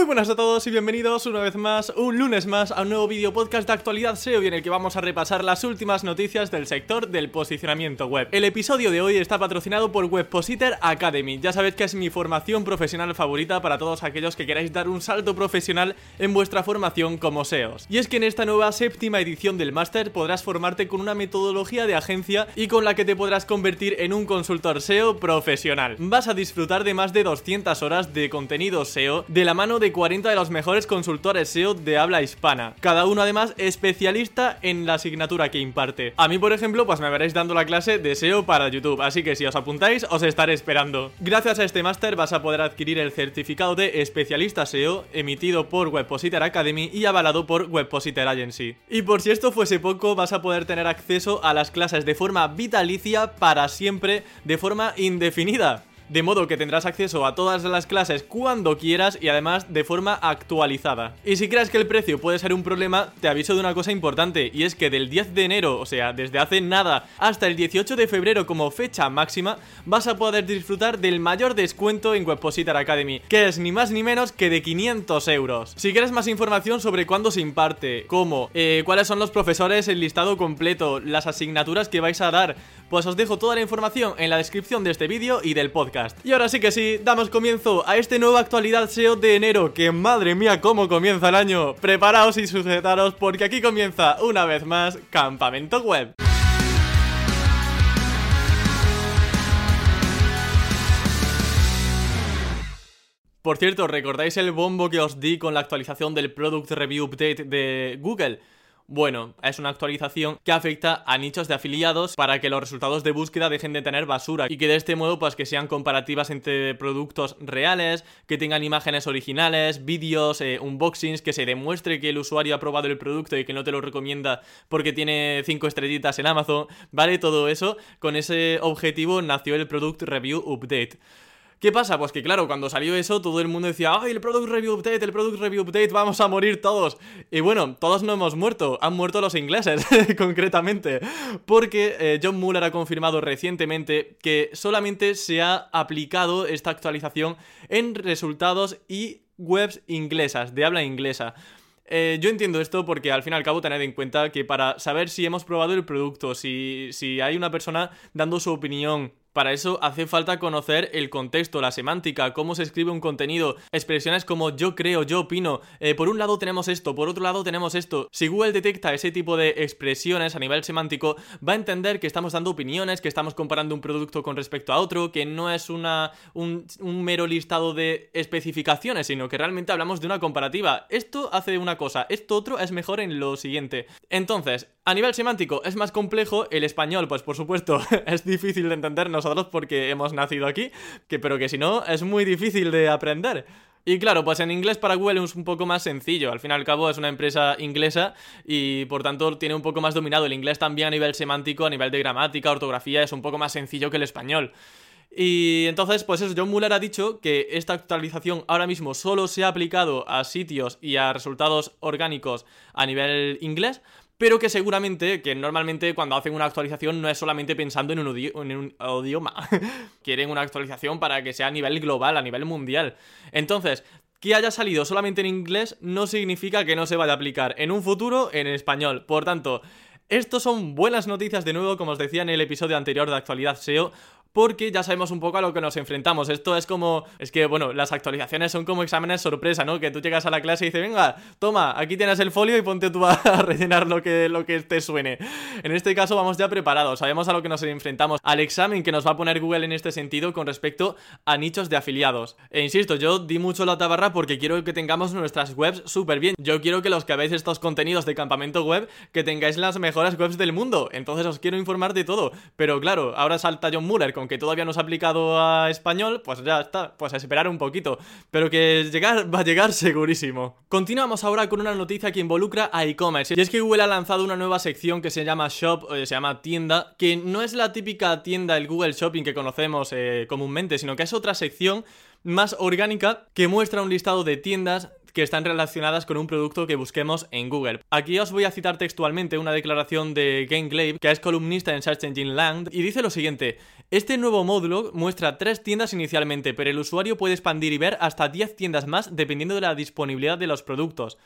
Muy buenas a todos y bienvenidos una vez más, un lunes más, a un nuevo vídeo podcast de actualidad SEO y en el que vamos a repasar las últimas noticias del sector del posicionamiento web. El episodio de hoy está patrocinado por Webpositor Academy. Ya sabéis que es mi formación profesional favorita para todos aquellos que queráis dar un salto profesional en vuestra formación como SEOs. Y es que en esta nueva séptima edición del máster podrás formarte con una metodología de agencia y con la que te podrás convertir en un consultor SEO profesional. Vas a disfrutar de más de 200 horas de contenido SEO de la mano de 40 de los mejores consultores SEO de habla hispana. Cada uno además especialista en la asignatura que imparte. A mí, por ejemplo, pues me veréis dando la clase de SEO para YouTube, así que si os apuntáis, os estaré esperando. Gracias a este máster vas a poder adquirir el certificado de especialista SEO emitido por Webpositor Academy y avalado por Webpositor Agency. Y por si esto fuese poco, vas a poder tener acceso a las clases de forma vitalicia para siempre, de forma indefinida de modo que tendrás acceso a todas las clases cuando quieras y además de forma actualizada. Y si crees que el precio puede ser un problema, te aviso de una cosa importante, y es que del 10 de enero, o sea, desde hace nada, hasta el 18 de febrero como fecha máxima, vas a poder disfrutar del mayor descuento en Webpositor Academy, que es ni más ni menos que de 500 euros. Si quieres más información sobre cuándo se imparte, cómo, eh, cuáles son los profesores, el listado completo, las asignaturas que vais a dar, pues os dejo toda la información en la descripción de este vídeo y del podcast. Y ahora sí que sí, damos comienzo a este nuevo actualidad SEO de enero, que madre mía cómo comienza el año. Preparaos y sujetaros porque aquí comienza una vez más Campamento Web. Por cierto, ¿recordáis el bombo que os di con la actualización del Product Review Update de Google? Bueno, es una actualización que afecta a nichos de afiliados para que los resultados de búsqueda dejen de tener basura y que de este modo pues que sean comparativas entre productos reales, que tengan imágenes originales, vídeos, eh, unboxings, que se demuestre que el usuario ha probado el producto y que no te lo recomienda porque tiene 5 estrellitas en Amazon, ¿vale? Todo eso, con ese objetivo nació el Product Review Update. ¿Qué pasa? Pues que claro, cuando salió eso, todo el mundo decía, ¡ay, el Product Review Update, el Product Review Update, vamos a morir todos! Y bueno, todos no hemos muerto, han muerto los ingleses, concretamente. Porque eh, John Muller ha confirmado recientemente que solamente se ha aplicado esta actualización en resultados y webs inglesas, de habla inglesa. Eh, yo entiendo esto porque al fin y al cabo tened en cuenta que para saber si hemos probado el producto, si, si hay una persona dando su opinión para eso hace falta conocer el contexto, la semántica, cómo se escribe un contenido, expresiones como yo creo, yo opino, eh, por un lado tenemos esto, por otro lado tenemos esto. Si Google detecta ese tipo de expresiones a nivel semántico, va a entender que estamos dando opiniones, que estamos comparando un producto con respecto a otro, que no es una, un, un mero listado de especificaciones, sino que realmente hablamos de una comparativa. Esto hace una cosa, esto otro es mejor en lo siguiente. Entonces, a nivel semántico es más complejo, el español, pues por supuesto, es difícil de entender nosotros porque hemos nacido aquí, que, pero que si no, es muy difícil de aprender. Y claro, pues en inglés para Google es un poco más sencillo. Al fin y al cabo es una empresa inglesa y por tanto tiene un poco más dominado el inglés también a nivel semántico, a nivel de gramática, ortografía, es un poco más sencillo que el español. Y entonces, pues eso, John Muller ha dicho que esta actualización ahora mismo solo se ha aplicado a sitios y a resultados orgánicos a nivel inglés, pero que seguramente, que normalmente cuando hacen una actualización no es solamente pensando en un, idioma, quieren una actualización para que sea a nivel global, a nivel mundial. Entonces, que haya salido solamente en inglés no significa que no se vaya a aplicar en un futuro en español. Por tanto, estos son buenas noticias de nuevo, como os decía en el episodio anterior de actualidad SEO porque ya sabemos un poco a lo que nos enfrentamos. Esto es como, es que bueno, las actualizaciones son como exámenes sorpresa, ¿no? Que tú llegas a la clase y dices, venga, toma, aquí tienes el folio y ponte tú a rellenar lo que, lo que te suene. En este caso vamos ya preparados, sabemos a lo que nos enfrentamos, al examen que nos va a poner Google en este sentido con respecto a nichos de afiliados. E insisto, yo di mucho la tabarra porque quiero que tengamos nuestras webs súper bien. Yo quiero que los que veáis estos contenidos de campamento web, que tengáis las mejores webs del mundo. Entonces os quiero informar de todo. Pero claro, ahora salta John Muller aunque todavía no se ha aplicado a español, pues ya está, pues a esperar un poquito. Pero que llegar va a llegar segurísimo. Continuamos ahora con una noticia que involucra a e-commerce. Y es que Google ha lanzado una nueva sección que se llama Shop, se llama tienda, que no es la típica tienda, el Google Shopping que conocemos eh, comúnmente, sino que es otra sección más orgánica que muestra un listado de tiendas que están relacionadas con un producto que busquemos en Google. Aquí os voy a citar textualmente una declaración de Glaive, que es columnista en Search Engine Land, y dice lo siguiente: Este nuevo módulo muestra tres tiendas inicialmente, pero el usuario puede expandir y ver hasta 10 tiendas más dependiendo de la disponibilidad de los productos.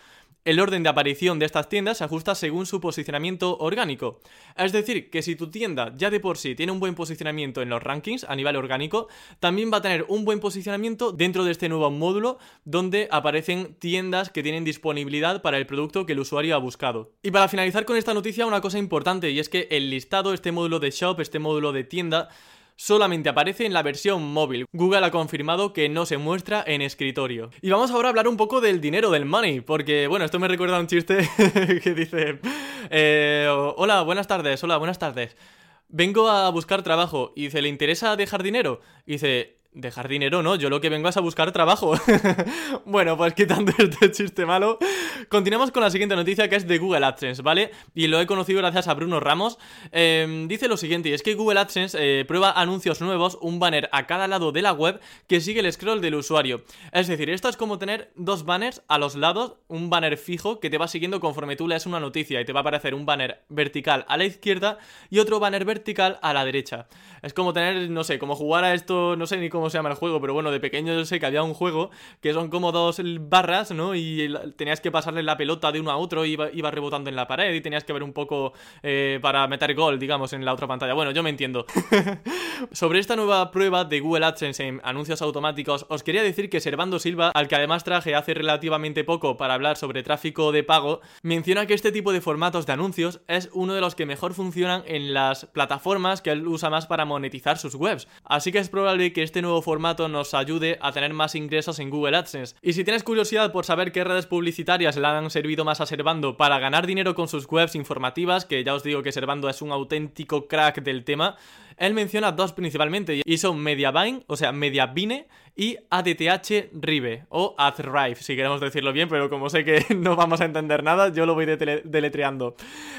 El orden de aparición de estas tiendas se ajusta según su posicionamiento orgánico. Es decir, que si tu tienda ya de por sí tiene un buen posicionamiento en los rankings a nivel orgánico, también va a tener un buen posicionamiento dentro de este nuevo módulo donde aparecen tiendas que tienen disponibilidad para el producto que el usuario ha buscado. Y para finalizar con esta noticia, una cosa importante y es que el listado, este módulo de shop, este módulo de tienda, solamente aparece en la versión móvil. Google ha confirmado que no se muestra en escritorio. Y vamos ahora a hablar un poco del dinero, del money, porque bueno, esto me recuerda a un chiste que dice, eh, hola, buenas tardes, hola, buenas tardes. Vengo a buscar trabajo y dice, ¿le interesa dejar dinero? Y dice, dejar dinero, ¿no? Yo lo que vengo es a buscar trabajo. bueno, pues quitando este chiste malo, continuamos con la siguiente noticia que es de Google AdSense, ¿vale? Y lo he conocido gracias a Bruno Ramos. Em, dice lo siguiente, es que Google AdSense eh, prueba anuncios nuevos, un banner a cada lado de la web que sigue el scroll del usuario. Es decir, esto es como tener dos banners a los lados, un banner fijo que te va siguiendo conforme tú lees una noticia y te va a aparecer un banner vertical a la izquierda y otro banner vertical a la derecha. Es como tener, no sé, como jugar a esto, no sé ni cómo se llama el juego, pero bueno, de pequeño yo sé que había un juego que son como dos barras, ¿no? Y tenías que pasarle la pelota de uno a otro y iba, rebotando en la pared y tenías que ver un poco eh, para meter gol, digamos, en la otra pantalla. Bueno, yo me entiendo. Sobre esta nueva prueba de Google AdSense en anuncios automáticos, os quería decir que Servando Silva, al que además traje hace relativamente poco para hablar sobre tráfico de pago, menciona que este tipo de formatos de anuncios es uno de los que mejor funcionan en las plataformas que él usa más para monetizar sus webs. Así que es probable que este nuevo formato nos ayude a tener más ingresos en Google AdSense. Y si tienes curiosidad por saber qué redes publicitarias le han servido más a Servando para ganar dinero con sus webs informativas, que ya os digo que Servando es un auténtico crack del tema, él menciona dos principalmente y son Mediavine, o sea, Mediavine y ADTH Rive o AdRive, si queremos decirlo bien, pero como sé que no vamos a entender nada, yo lo voy deletreando.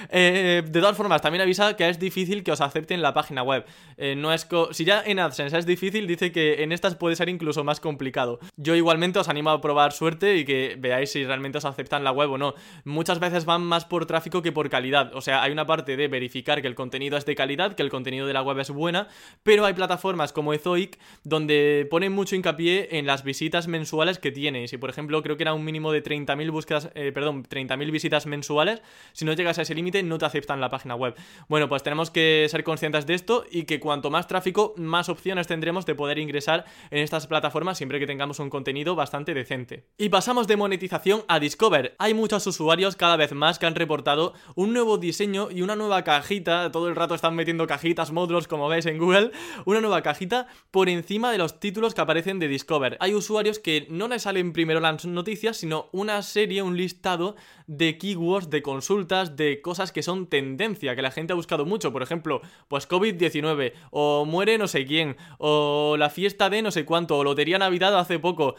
Eh, de todas formas, también avisa que es difícil que os acepten la página web. Eh, no si ya en AdSense es difícil, dice que en estas puede ser incluso más complicado. Yo igualmente os animo a probar suerte y que veáis si realmente os aceptan la web o no. Muchas veces van más por tráfico que por calidad. O sea, hay una parte de verificar que el contenido es de calidad, que el contenido de la web es buena, pero hay plataformas como Ezoic donde ponen mucho hincapié en las visitas mensuales que tiene. Y por ejemplo, creo que era un mínimo de 30.000 búsquedas, eh, perdón, 30.000 visitas mensuales, si no llegas a ese límite no te aceptan la página web. Bueno, pues tenemos que ser conscientes de esto y que cuanto más tráfico, más opciones tendremos de poder ingresar en estas plataformas siempre que tengamos un contenido bastante decente. Y pasamos de monetización a Discover. Hay muchos usuarios cada vez más que han reportado un nuevo diseño y una nueva cajita, todo el rato están metiendo cajitas, módulos como veis en Google, una nueva cajita por encima de los títulos que aparecen de Discover. Hay usuarios que no les salen primero las noticias, sino una serie, un listado de keywords, de consultas, de cosas que son tendencia, que la gente ha buscado mucho. Por ejemplo, pues COVID-19, o muere no sé quién, o la fiesta de no sé cuánto, o lotería Navidad hace poco.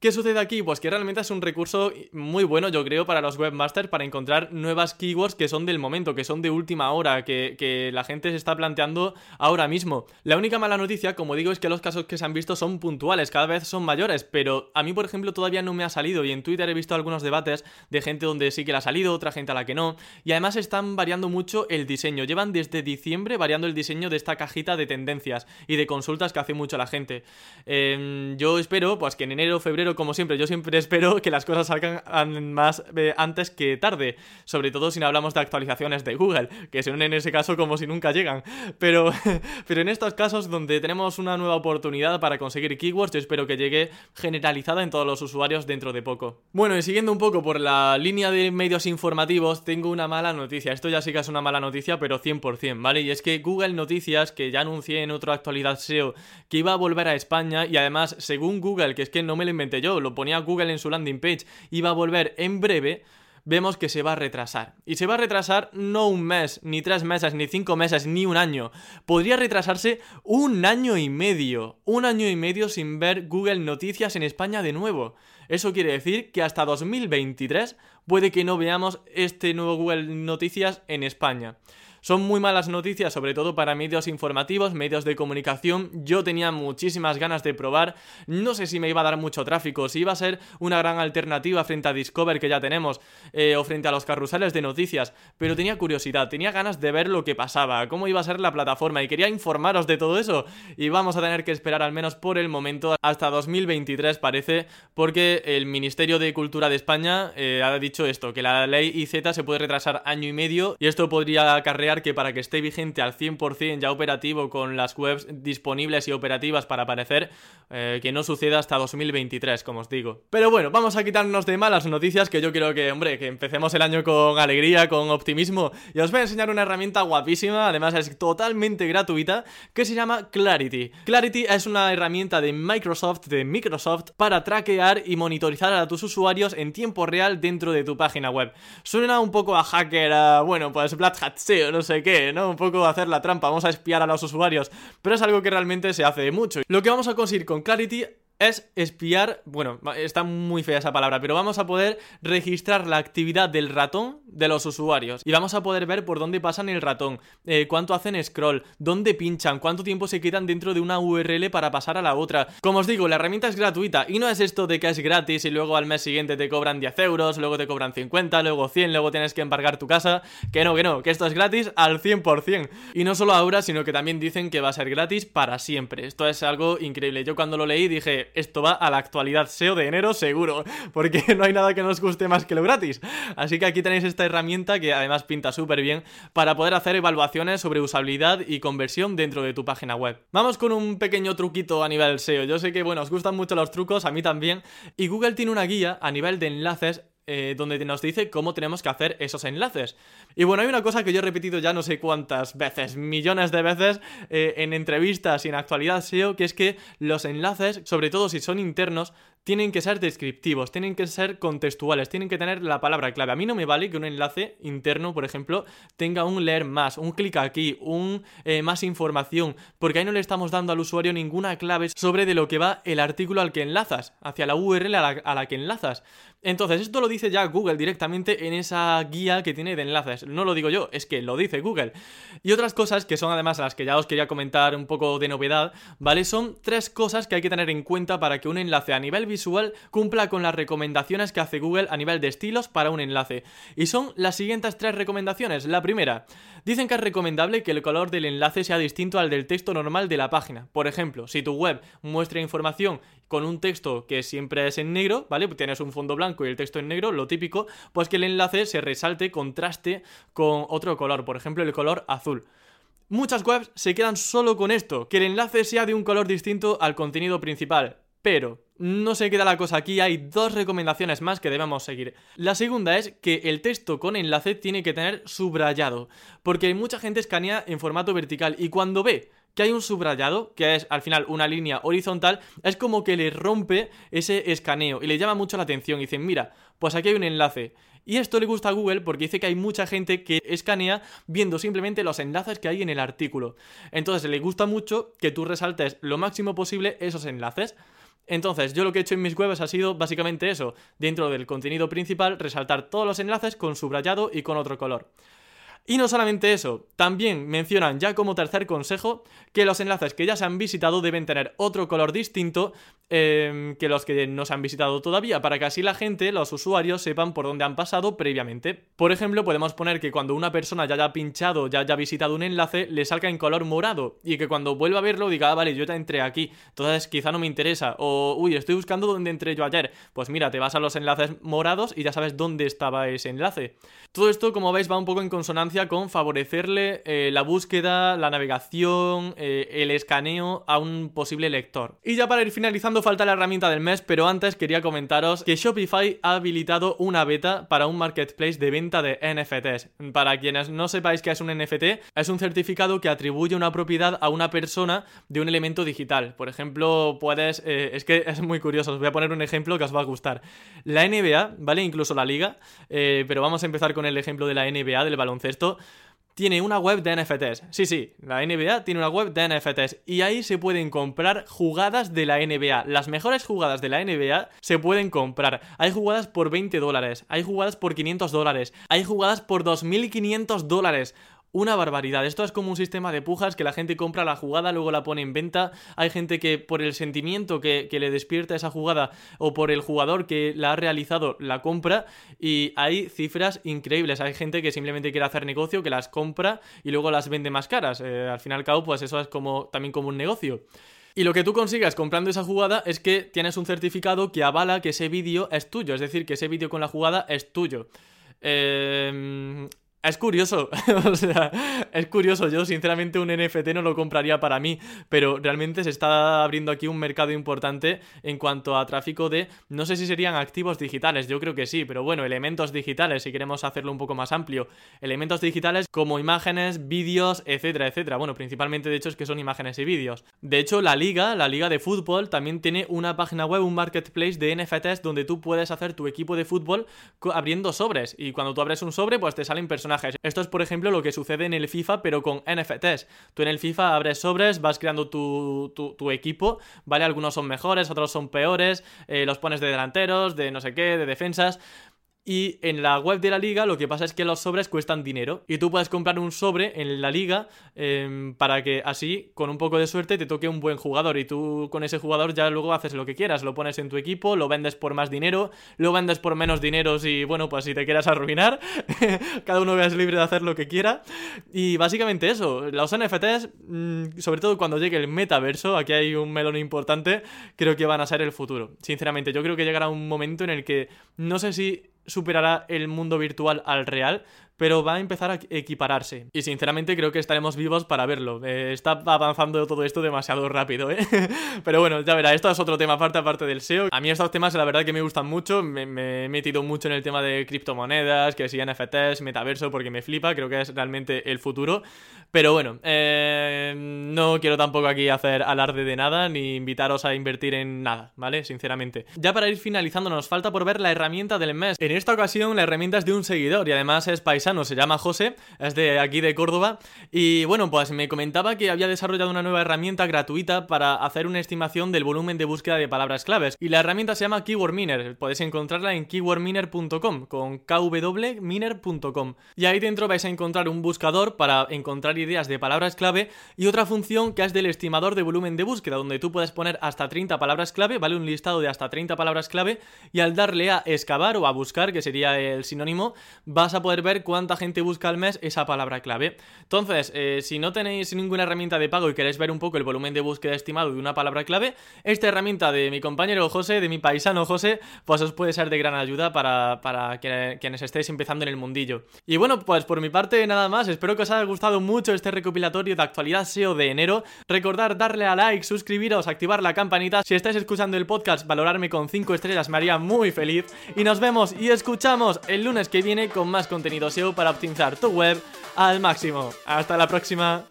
¿Qué sucede aquí? Pues que realmente es un recurso muy bueno, yo creo, para los webmasters para encontrar nuevas keywords que son del momento, que son de última hora, que, la gente se está planteando ahora mismo. La única mala noticia, como digo, es que los casos que se han visto son puntuales, cada vez son mayores, pero a mí, por ejemplo, todavía no me ha salido y en Twitter he visto algunos debates de gente donde sí que le ha salido, otra gente a la que no, y además están variando mucho el diseño. Llevan desde diciembre variando el diseño de esta cajita de tendencias y de consultas que hace mucho la gente. Em, yo espero, pues que en enero o como siempre, yo siempre espero que las cosas salgan más eh, antes que tarde, sobre todo si no hablamos de actualizaciones de Google, que son en ese caso como si nunca llegan. Pero, pero en estos casos donde tenemos una nueva oportunidad para conseguir keywords, yo espero que llegue generalizada en todos los usuarios dentro de poco. Bueno, y siguiendo un poco por la línea de medios informativos, tengo una mala noticia. Esto ya sí que es una mala noticia, pero 100%, ¿vale? Y es que Google Noticias, que ya anuncié en otra actualidad SEO que iba a volver a España, y además, según Google, que es que no me lo inventé yo, lo ponía Google en su landing page, iba a volver en breve, vemos que se va a retrasar. Y se va a retrasar no un mes, ni tres meses, ni cinco meses, ni un año. Podría retrasarse un año y medio. Un año y medio sin ver Google Noticias en España de nuevo. Eso quiere decir que hasta 2023 puede que no veamos este nuevo Google Noticias en España. Son muy malas noticias, sobre todo para medios informativos, medios de comunicación. Yo tenía muchísimas ganas de probar. No sé si me iba a dar mucho tráfico, si iba a ser una gran alternativa frente a Discover que ya tenemos, eh, o frente a los carruseles de noticias. Pero tenía curiosidad, tenía ganas de ver lo que pasaba, cómo iba a ser la plataforma y quería informaros de todo eso. Y vamos a tener que esperar al menos por el momento hasta 2023 parece, porque el Ministerio de Cultura de España eh, ha dicho esto, que la ley IZ se puede retrasar año y medio y esto podría acarrear que para que esté vigente al 100% ya operativo con las webs disponibles y operativas para aparecer, eh, que no suceda hasta 2023, como os digo. Pero bueno, vamos a quitarnos de malas noticias, que yo quiero que, hombre, que empecemos el año con alegría, con optimismo. Y os voy a enseñar una herramienta guapísima, además es totalmente gratuita, que se llama Clarity. Clarity es una herramienta de Microsoft, de Microsoft, para traquear y monitorizar a tus usuarios en tiempo real dentro de tu página web. Suena un poco a hacker, a, bueno, pues Black Hat SEO, no sé qué, ¿no? Un poco hacer la trampa, vamos a espiar a los usuarios, pero es algo que realmente se hace mucho. Lo que vamos a conseguir con Clarity es espiar, bueno, está muy fea esa palabra, pero vamos a poder registrar la actividad del ratón de los usuarios y vamos a poder ver por dónde pasan el ratón, eh, cuánto hacen scroll, dónde pinchan, cuánto tiempo se quedan dentro de una URL para pasar a la otra. Como os digo, la herramienta es gratuita y no es esto de que es gratis y luego al mes siguiente te cobran 10 euros, luego te cobran 50, luego 100, luego tienes que embargar tu casa. Que no, que no, que esto es gratis al 100%. Y no solo ahora, sino que también dicen que va a ser gratis para siempre. Esto es algo increíble. Yo cuando lo leí dije, esto va a la actualidad SEO de enero seguro, porque no hay nada que nos guste más que lo gratis. Así que aquí tenéis esta herramienta que además pinta súper bien para poder hacer evaluaciones sobre usabilidad y conversión dentro de tu página web. Vamos con un pequeño truquito a nivel SEO. Yo sé que, bueno, os gustan mucho los trucos, a mí también, y Google tiene una guía a nivel de enlaces eh, donde nos dice cómo tenemos que hacer esos enlaces. Y bueno, hay una cosa que yo he repetido ya no sé cuántas veces, millones de veces, eh, en entrevistas y en actualidad SEO, que es que los enlaces, sobre todo si son internos, tienen que ser descriptivos, tienen que ser contextuales, tienen que tener la palabra clave. A mí no me vale que un enlace interno, por ejemplo, tenga un leer más, un clic aquí, un eh, más información, porque ahí no le estamos dando al usuario ninguna clave sobre de lo que va el artículo al que enlazas, hacia la URL a la que enlazas. Entonces, esto lo dice ya Google directamente en esa guía que tiene de enlaces. No lo digo yo, es que lo dice Google. Y otras cosas que son además las que ya os quería comentar un poco de novedad, ¿vale? Son tres cosas que hay que tener en cuenta para que un enlace a nivel visual cumpla con las recomendaciones que hace Google a nivel de estilos para un enlace. Y son las siguientes tres recomendaciones. La primera, dicen que es recomendable que el color del enlace sea distinto al del texto normal de la página. Por ejemplo, si tu web muestra información con un texto que siempre es en negro, ¿vale? Tienes un fondo blanco y el texto en negro, lo típico, pues que el enlace se resalte, contraste con otro color, por ejemplo el color azul. Muchas webs se quedan solo con esto, que el enlace sea de un color distinto al contenido principal. Pero no se queda la cosa aquí, hay dos recomendaciones más que debemos seguir. La segunda es que el texto con enlace tiene que tener subrayado, porque mucha gente escanea en formato vertical y cuando ve que hay un subrayado, que es al final una línea horizontal, es como que le rompe ese escaneo y le llama mucho la atención y dicen, mira, pues aquí hay un enlace. Y esto le gusta a Google porque dice que hay mucha gente que escanea viendo simplemente los enlaces que hay en el artículo. Entonces le gusta mucho que tú resaltes lo máximo posible esos enlaces. Entonces, yo lo que he hecho en mis webs ha sido básicamente eso, dentro del contenido principal, resaltar todos los enlaces con subrayado y con otro color. Y no solamente eso, también mencionan ya como tercer consejo que los enlaces que ya se han visitado deben tener otro color distinto em, que los que no se han visitado todavía, para que así la gente, los usuarios, sepan por dónde han pasado previamente. Por ejemplo, podemos poner que cuando una persona ya haya pinchado, ya haya visitado un enlace, le salga en color morado y que cuando vuelva a verlo diga, ah, vale, yo ya entré aquí, entonces quizá no me interesa, o uy, estoy buscando dónde entré yo ayer. Pues mira, te vas a los enlaces morados y ya sabes dónde estaba ese enlace. Todo esto, como veis, va un poco en consonancia con favorecerle eh, la búsqueda, la navegación, eh, el escaneo a un posible lector. Y ya para ir finalizando falta la herramienta del mes, pero antes quería comentaros que Shopify ha habilitado una beta para un marketplace de venta de NFTs. Para quienes no sepáis qué es un NFT, es un certificado que atribuye una propiedad a una persona de un elemento digital. Por ejemplo, puedes... Eh, es que es muy curioso, os voy a poner un ejemplo que os va a gustar. La NBA, ¿vale? Incluso la liga, pero vamos a empezar con el ejemplo de la NBA, del baloncesto tiene una web de NFTs. Sí, sí, la NBA tiene una web de NFTs y ahí se pueden comprar jugadas de la NBA. Las mejores jugadas de la NBA se pueden comprar. Hay jugadas por 20 dólares, hay jugadas por 500 dólares, hay jugadas por 2.500 dólares una barbaridad. Esto es como un sistema de pujas que la gente compra la jugada, luego la pone en venta. Hay gente que por el sentimiento que, le despierta esa jugada o por el jugador que la ha realizado, la compra. Y hay cifras increíbles. Hay gente que simplemente quiere hacer negocio, que las compra y luego las vende más caras. Eh, al fin y al cabo, pues eso es como, también como un negocio. Y lo que tú consigas comprando esa jugada es que tienes un certificado que avala que ese vídeo es tuyo, es decir, que ese vídeo con la jugada es tuyo. Eh, es curioso, o sea, es curioso. Yo, sinceramente, un NFT no lo compraría para mí, pero realmente se está abriendo aquí un mercado importante en cuanto a tráfico de, no sé si serían activos digitales, yo creo que sí, pero bueno, elementos digitales, si queremos hacerlo un poco más amplio. Elementos digitales como imágenes, vídeos, etcétera, etcétera. Bueno, principalmente, de hecho, es que son imágenes y vídeos. De hecho, la liga, la liga de fútbol, también tiene una página web, un marketplace de NFTs donde tú puedes hacer tu equipo de fútbol abriendo sobres. Y cuando tú abres un sobre, pues te salen personas esto es, por ejemplo, lo que sucede en el FIFA, pero con NFTs. Tú en el FIFA abres sobres, vas creando tu, equipo, ¿vale? Algunos son mejores, otros son peores, eh, los pones de delanteros, de no sé qué, de defensas. Y en la web de la liga lo que pasa es que los sobres cuestan dinero. Y tú puedes comprar un sobre en la liga em, para que así, con un poco de suerte, te toque un buen jugador. Y tú con ese jugador ya luego haces lo que quieras. Lo pones en tu equipo, lo vendes por más dinero, lo vendes por menos dinero si, bueno, pues si te quieras arruinar. Cada uno es libre de hacer lo que quiera. Y básicamente eso. Los NFTs, mm, sobre todo cuando llegue el metaverso, aquí hay un melón importante, creo que van a ser el futuro. Sinceramente, yo creo que llegará un momento en el que no sé si superará el mundo virtual al real, pero va a empezar a equipararse. Y sinceramente creo que estaremos vivos para verlo. Eh, está avanzando todo esto demasiado rápido, ¿eh? pero bueno, ya verá, esto es otro tema aparte, aparte del SEO. A mí estos temas la verdad que me gustan mucho, me, he metido mucho en el tema de criptomonedas, que si NFTs, metaverso, porque me flipa, creo que es realmente el futuro. Pero bueno, eh, no quiero tampoco aquí hacer alarde de nada, ni invitaros a invertir en nada, ¿vale? Sinceramente. Ya para ir finalizando, nos falta por ver la herramienta del mes. En esta ocasión la herramienta es de un seguidor y además es paisano se llama José, es de aquí de Córdoba. Y bueno, pues me comentaba que había desarrollado una nueva herramienta gratuita para hacer una estimación del volumen de búsqueda de palabras claves. Y la herramienta se llama Keyword Miner. Podéis encontrarla en keywordminer.com, con kwminer.com. Y ahí dentro vais a encontrar un buscador para encontrar ideas de palabras clave y otra función que es del estimador de volumen de búsqueda, donde tú puedes poner hasta 30 palabras clave, vale un listado de hasta 30 palabras clave, y al darle a excavar o a buscar, que sería el sinónimo, vas a poder ver cuánto cuánta gente busca al mes esa palabra clave. Entonces, eh, si no tenéis ninguna herramienta de pago y queréis ver un poco el volumen de búsqueda estimado de una palabra clave, esta herramienta de mi compañero José, de mi paisano José, pues os puede ser de gran ayuda para, para quienes estéis empezando en el mundillo. Y bueno, pues por mi parte nada más, espero que os haya gustado mucho este recopilatorio de actualidad SEO de enero. Recordar darle a like, suscribiros, activar la campanita. Si estáis escuchando el podcast, valorarme con 5 estrellas me haría muy feliz. Y nos vemos y escuchamos el lunes que viene con más contenido SEO para optimizar tu web al máximo. Hasta la próxima.